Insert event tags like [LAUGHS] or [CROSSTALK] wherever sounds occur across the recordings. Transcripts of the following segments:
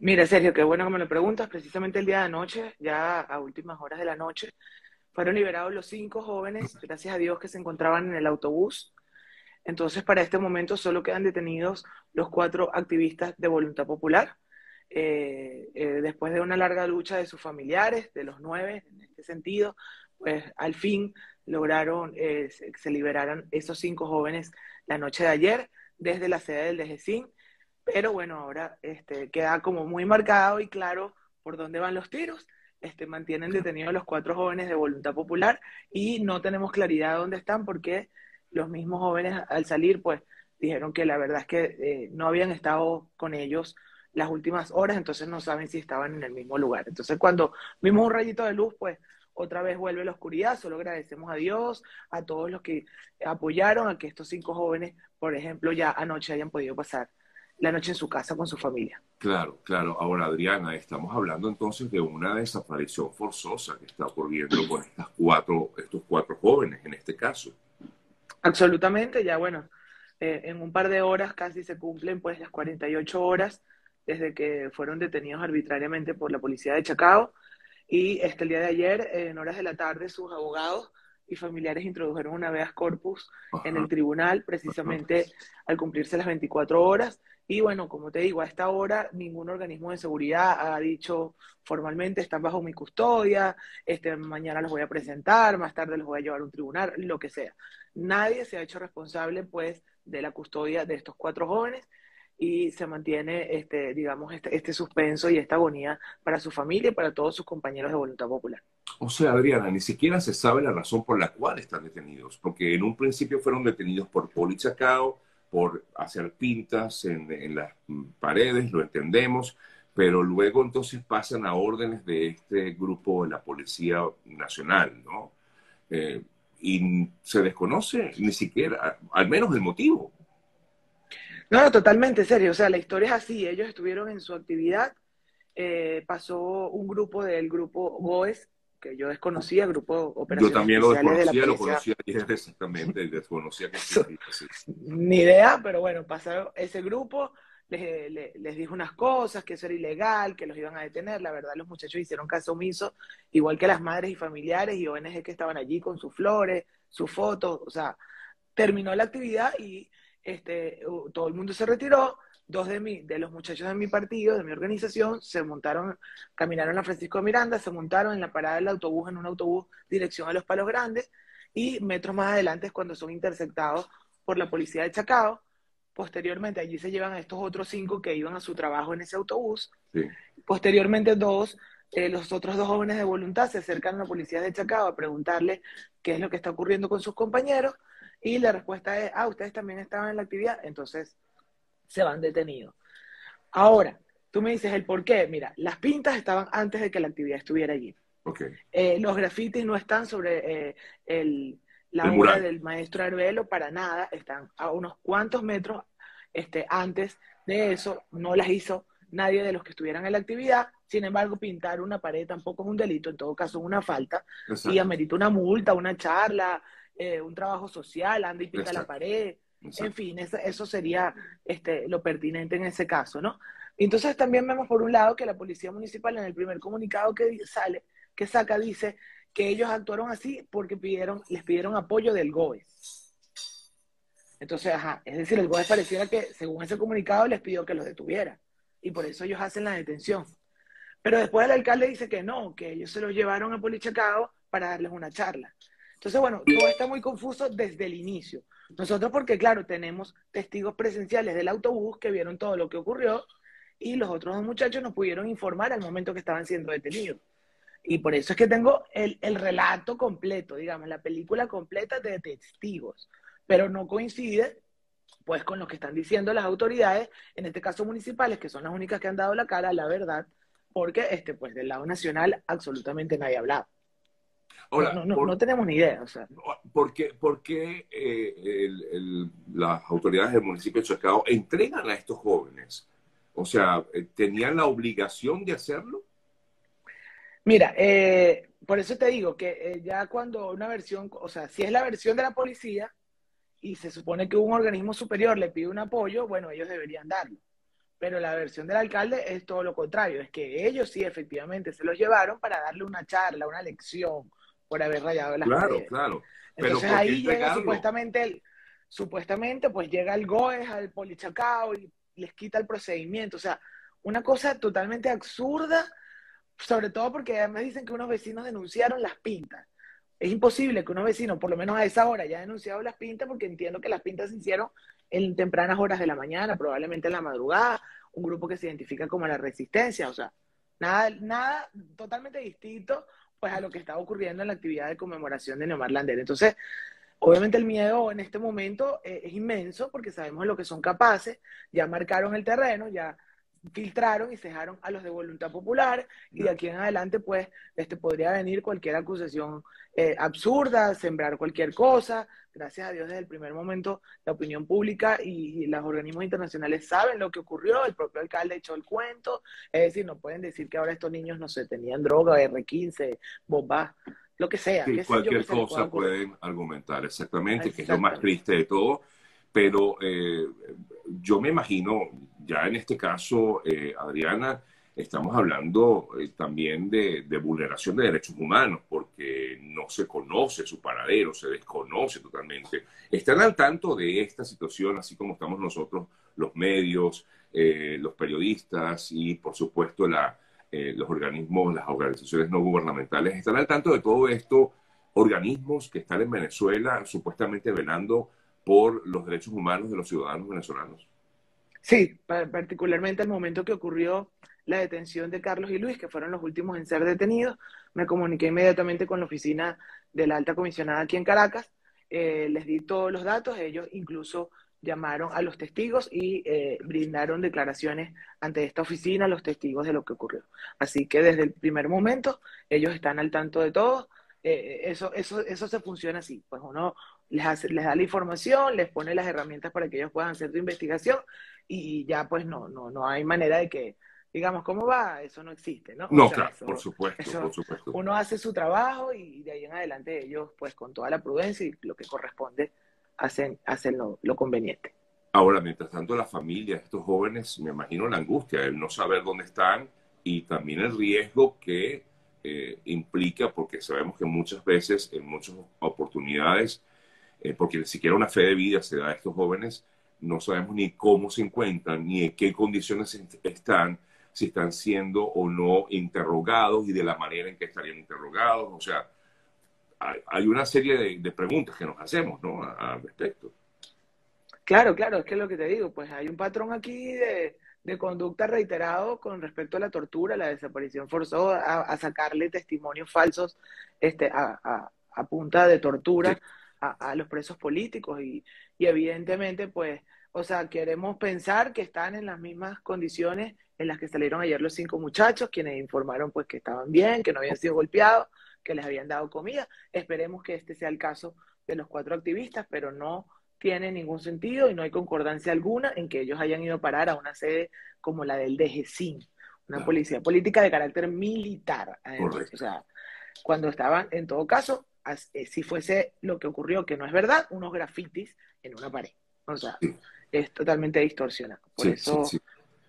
Mira, Sergio, qué bueno que me lo preguntas. Precisamente el día de anoche, ya a últimas horas de la noche, fueron liberados los cinco jóvenes, gracias a Dios, que se encontraban en el autobús. Entonces, para este momento solo quedan detenidos los cuatro activistas de Voluntad Popular. Eh, eh, después de una larga lucha de sus familiares, de los nueve, en este sentido, pues al fin lograron, eh, se, liberaran esos cinco jóvenes la noche de ayer desde la sede del DGCIN pero bueno, ahora este, queda como muy marcado y claro por dónde van los tiros. Este, mantienen detenidos los cuatro jóvenes de Voluntad Popular y no tenemos claridad de dónde están porque los mismos jóvenes al salir pues dijeron que la verdad es que eh, no habían estado con ellos las últimas horas, entonces no saben si estaban en el mismo lugar. Entonces cuando vimos un rayito de luz, pues otra vez vuelve la oscuridad, solo agradecemos a Dios, a todos los que apoyaron a que estos cinco jóvenes, por ejemplo, ya anoche hayan podido pasar la noche en su casa con su familia. Claro, claro. Ahora, Adriana, estamos hablando entonces de una desaparición forzosa que está ocurriendo con estas cuatro, estos cuatro jóvenes en este caso. Absolutamente, ya bueno, eh, en un par de horas casi se cumplen pues las 48 horas desde que fueron detenidos arbitrariamente por la policía de Chacao y este, el día de ayer, en horas de la tarde, sus abogados y familiares introdujeron una habeas corpus en el tribunal precisamente al cumplirse las 24 horas y bueno, como te digo, a esta hora ningún organismo de seguridad ha dicho formalmente están bajo mi custodia, este, mañana los voy a presentar, más tarde los voy a llevar a un tribunal, lo que sea. Nadie se ha hecho responsable pues de la custodia de estos cuatro jóvenes y se mantiene, este, digamos, este, este suspenso y esta agonía para su familia y para todos sus compañeros de Voluntad Popular. O sea, Adriana, ni siquiera se sabe la razón por la cual están detenidos, porque en un principio fueron detenidos por Poli Chacao, por hacer pintas en, las paredes, lo entendemos, pero luego entonces pasan a órdenes de este grupo de la Policía Nacional, ¿no? Eh, y se desconoce ni siquiera, al menos el motivo. No, totalmente serio. O sea, la historia es así. Ellos estuvieron en su actividad. Eh, pasó un grupo del grupo GOES que yo desconocía, Grupo Operaciones Yo también lo desconocía, lo conocía [LAUGHS] exactamente, desconocía que [LAUGHS] existía. Ni idea, pero bueno, pasaron ese grupo, les, les, dijo unas cosas, que eso era ilegal, que los iban a detener. La verdad, los muchachos hicieron caso omiso, igual que las madres y familiares y ONG que estaban allí con sus flores, sus fotos. O sea, terminó la actividad y este, todo el mundo se retiró dos de, mi, de los muchachos de mi partido, de mi organización, se montaron, caminaron a Francisco Miranda, se montaron en la parada del autobús, en un autobús dirección a los Palos Grandes, y metros más adelante es cuando son interceptados por la policía de Chacao. Posteriormente allí se llevan a estos otros cinco que iban a su trabajo en ese autobús. Posteriormente dos, eh, los otros dos jóvenes de voluntad se acercan a la policía de Chacao a preguntarle qué es lo que está ocurriendo con sus compañeros y la respuesta es, ah, ustedes también estaban en la actividad, entonces se van detenidos. Ahora, tú me dices el por qué. Mira, las pintas estaban antes de que la actividad estuviera allí. Okay. Eh, los grafitis no están sobre eh, el, la obra del maestro Arbelo para nada, están a unos cuantos metros este, antes de eso, no las hizo nadie de los que estuvieran en la actividad, sin embargo, pintar una pared tampoco es un delito, en todo caso es una falta, y amerita una multa, una charla, eh, un trabajo social, anda y pinta la pared, en fin, eso, sería este, lo pertinente en ese caso, ¿no? Entonces también vemos por un lado que la Policía Municipal en el primer comunicado que sale, que saca, dice que ellos actuaron así porque pidieron, les pidieron apoyo del GOE. Entonces, ajá, es decir, el GOE pareciera que, según ese comunicado, les pidió que los detuviera. Y por eso ellos hacen la detención. Pero después el alcalde dice que no, que ellos se los llevaron a Polichacao para darles una charla. Entonces, bueno, todo está muy confuso desde el inicio. Nosotros porque, claro, tenemos testigos presenciales del autobús que vieron todo lo que ocurrió y los otros dos muchachos nos pudieron informar al momento que estaban siendo detenidos. Y por eso es que tengo el, el relato completo, digamos, la película completa de testigos, pero no coincide pues con lo que están diciendo las autoridades, en este caso municipales, que son las únicas que han dado la cara, la verdad, porque este, pues del lado nacional absolutamente nadie ha hablado no, no, tenemos ni idea. O sea. ¿Por qué, eh, las autoridades del municipio de Chacao entregan a estos jóvenes? O sea, eh, ¿tenían la obligación de hacerlo? Mira, eh, por eso te digo que ya cuando una versión, o sea, si es la versión de la policía y se supone que un organismo superior le pide un apoyo, bueno, ellos deberían darlo. pero la versión del alcalde es todo lo contrario, es que ellos sí efectivamente se los llevaron para darle una charla, una lección por haber rayado las Claro, claro. Entonces ahí llega supuestamente, el, supuestamente pues llega el GOES al Polichacao y les quita el procedimiento, o sea, una cosa totalmente absurda, sobre todo porque además dicen que unos vecinos denunciaron las pintas. Es imposible que unos vecinos, por lo menos a esa hora, haya denunciado las pintas, porque entiendo que las pintas se hicieron en tempranas horas de la mañana, probablemente en la madrugada, un grupo que se identifica como la resistencia, o sea, nada, nada totalmente distinto pues a lo que está ocurriendo en la actividad de conmemoración de Neomar Lander. Entonces, obviamente el miedo en este momento eh, es inmenso porque sabemos lo que son capaces, ya marcaron el terreno, ya filtraron y cejaron a los de voluntad popular y de aquí en adelante pues este podría venir cualquier acusación eh, absurda, sembrar cualquier cosa. Gracias a Dios desde el primer momento la opinión pública y, los organismos internacionales saben lo que ocurrió, el propio alcalde echó el cuento, es decir, no pueden decir que ahora estos niños no se tenían droga, R15, bombas, lo que sea. cualquier cosa pueden argumentar, exactamente, que es lo más triste de todo, pero eh, yo me imagino, ya en este caso, eh, Adriana, estamos hablando eh, también de, vulneración de derechos humanos, porque no se conoce su paradero, se desconoce totalmente. Están al tanto de esta situación, así como estamos nosotros, los medios, eh, los periodistas y, por supuesto, los organismos, las organizaciones no gubernamentales, están al tanto de todo esto, organismos que están en Venezuela supuestamente velando por los derechos humanos de los ciudadanos venezolanos. Sí, particularmente el momento que ocurrió la detención de Carlos y Luis, que fueron los últimos en ser detenidos, me comuniqué inmediatamente con la oficina de la alta comisionada aquí en Caracas, eh, les di todos los datos, ellos incluso llamaron a los testigos y eh, brindaron declaraciones ante esta oficina, los testigos de lo que ocurrió. Así que desde el primer momento ellos están al tanto de todo. Eh, eso, eso, eso se funciona así, pues uno les, les da la información, les pone las herramientas para que ellos puedan hacer su investigación y ya pues no, no, no hay manera de que, digamos, ¿cómo va? Eso no existe, ¿no? No, claro, por supuesto, por supuesto. Uno hace su trabajo y de ahí en adelante ellos, pues con toda la prudencia y lo que corresponde, hacen, hacen lo, conveniente. Ahora, mientras tanto, la familia de estos jóvenes, me imagino la angustia, el no saber dónde están y también el riesgo que eh, implica, porque sabemos que muchas veces, en muchas oportunidades, eh, porque ni siquiera una fe de vida se da a estos jóvenes, no sabemos ni cómo se encuentran, ni en qué condiciones están, si están siendo o no interrogados y de la manera en que estarían interrogados. O sea, hay, una serie de, preguntas que nos hacemos ¿no? al respecto. Claro, claro, es que es lo que te digo, pues hay un patrón aquí de, conducta reiterado con respecto a la tortura, la desaparición forzada, a, sacarle testimonios falsos este, a, punta de tortura a, los presos políticos y, evidentemente, pues, o sea, queremos pensar que están en las mismas condiciones en las que salieron ayer los cinco muchachos, quienes informaron pues que estaban bien, que no habían sido golpeados, que les habían dado comida. Esperemos que este sea el caso de los cuatro activistas, pero no tiene ningún sentido y no hay concordancia alguna en que ellos hayan ido a parar a una sede como la del DGCIN, una policía política de carácter militar. o sea, cuando estaban, en todo caso, si fuese lo que ocurrió, que no es verdad, unos grafitis en una pared. O sea, es totalmente distorsionado. Por eso,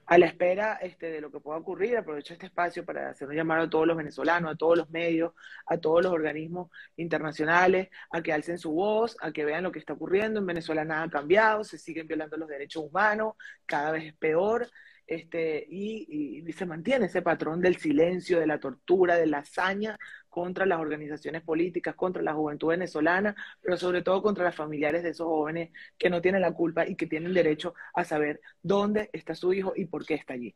a la espera este, de lo que pueda ocurrir, aprovecho este espacio para hacer un llamado a todos los venezolanos, a todos los medios, a todos los organismos internacionales, a que alcen su voz, a que vean lo que está ocurriendo. En Venezuela nada ha cambiado, se siguen violando los derechos humanos, cada vez es peor. Este, y, y, se mantiene ese patrón del silencio, de la tortura, de la hazaña contra las organizaciones políticas, contra la juventud venezolana, pero sobre todo contra las familiares de esos jóvenes que no tienen la culpa y que tienen derecho a saber dónde está su hijo y por qué está allí.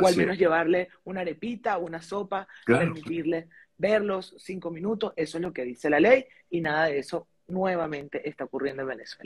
O al menos llevarle una arepita, una sopa, permitirle verlos cinco minutos, eso es lo que dice la ley y nada de eso nuevamente está ocurriendo en Venezuela.